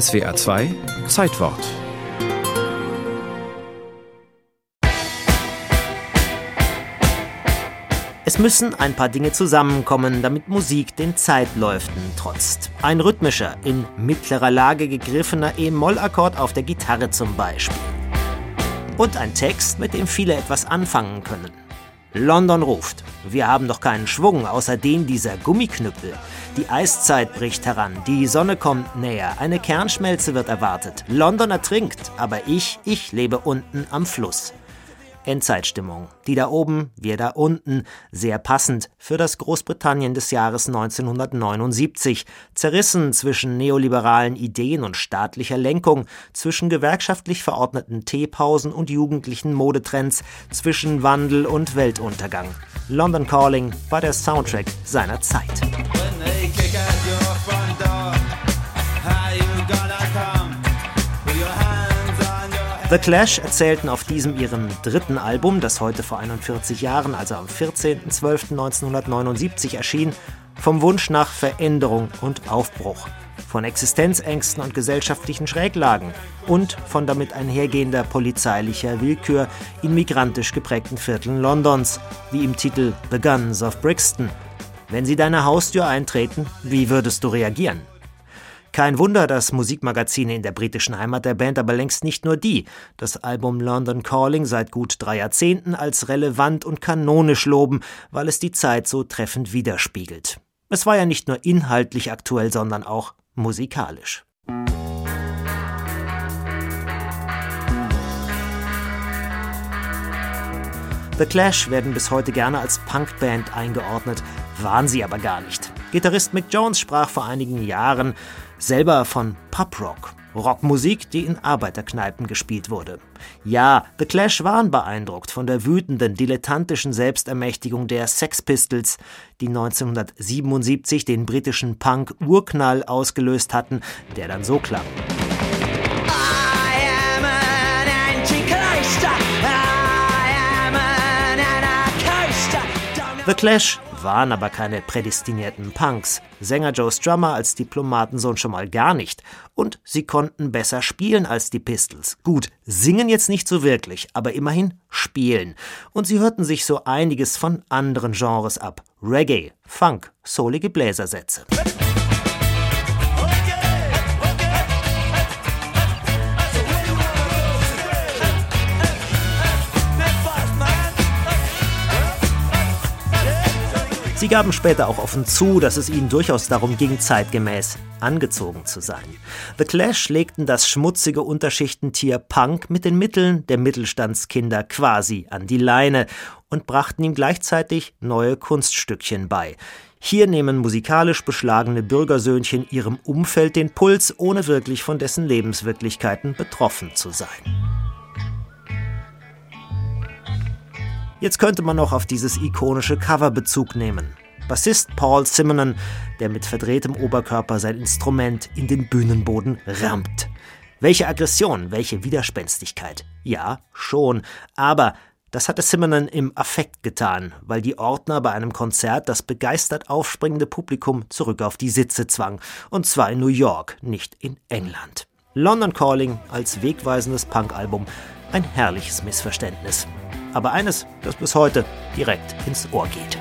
SWA 2 Zeitwort Es müssen ein paar Dinge zusammenkommen, damit Musik den Zeitläuften trotzt. Ein rhythmischer, in mittlerer Lage gegriffener E-Moll-Akkord auf der Gitarre zum Beispiel. Und ein Text, mit dem viele etwas anfangen können. London ruft. Wir haben doch keinen Schwung, außer den dieser Gummiknüppel. Die Eiszeit bricht heran, die Sonne kommt näher, eine Kernschmelze wird erwartet. London ertrinkt, aber ich, ich lebe unten am Fluss. Endzeitstimmung. Die da oben, wir da unten. Sehr passend für das Großbritannien des Jahres 1979. Zerrissen zwischen neoliberalen Ideen und staatlicher Lenkung, zwischen gewerkschaftlich verordneten Teepausen und jugendlichen Modetrends, zwischen Wandel und Weltuntergang. London Calling war der Soundtrack seiner Zeit. The Clash erzählten auf diesem ihrem dritten Album, das heute vor 41 Jahren, also am 14.12.1979 erschien, vom Wunsch nach Veränderung und Aufbruch, von Existenzängsten und gesellschaftlichen Schräglagen und von damit einhergehender polizeilicher Willkür in migrantisch geprägten Vierteln Londons, wie im Titel The Guns of Brixton. Wenn sie deine Haustür eintreten, wie würdest du reagieren? Kein Wunder, dass Musikmagazine in der britischen Heimat der Band aber längst nicht nur die, das Album London Calling seit gut drei Jahrzehnten als relevant und kanonisch loben, weil es die Zeit so treffend widerspiegelt. Es war ja nicht nur inhaltlich aktuell, sondern auch musikalisch. The Clash werden bis heute gerne als Punkband eingeordnet, waren sie aber gar nicht. Gitarrist Mick Jones sprach vor einigen Jahren selber von Poprock, Rockmusik, die in Arbeiterkneipen gespielt wurde. Ja, The Clash waren beeindruckt von der wütenden, dilettantischen Selbstermächtigung der Sex Pistols, die 1977 den britischen Punk-Urknall ausgelöst hatten, der dann so klang. The Clash waren aber keine prädestinierten Punks. Sänger Joe Strummer als Diplomatensohn schon mal gar nicht. Und sie konnten besser spielen als die Pistols. Gut, singen jetzt nicht so wirklich, aber immerhin spielen. Und sie hörten sich so einiges von anderen Genres ab. Reggae, Funk, soulige Bläsersätze. Sie gaben später auch offen zu, dass es ihnen durchaus darum ging, zeitgemäß angezogen zu sein. The Clash legten das schmutzige Unterschichtentier Punk mit den Mitteln der Mittelstandskinder quasi an die Leine und brachten ihm gleichzeitig neue Kunststückchen bei. Hier nehmen musikalisch beschlagene Bürgersöhnchen ihrem Umfeld den Puls, ohne wirklich von dessen Lebenswirklichkeiten betroffen zu sein. Jetzt könnte man noch auf dieses ikonische Cover Bezug nehmen. Bassist Paul Simonon, der mit verdrehtem Oberkörper sein Instrument in den Bühnenboden rammt. Welche Aggression, welche Widerspenstigkeit. Ja, schon, aber das hatte Simonon im Affekt getan, weil die Ordner bei einem Konzert das begeistert aufspringende Publikum zurück auf die Sitze zwang, und zwar in New York, nicht in England. London Calling als wegweisendes Punkalbum, ein herrliches Missverständnis aber eines, das bis heute direkt ins Ohr geht.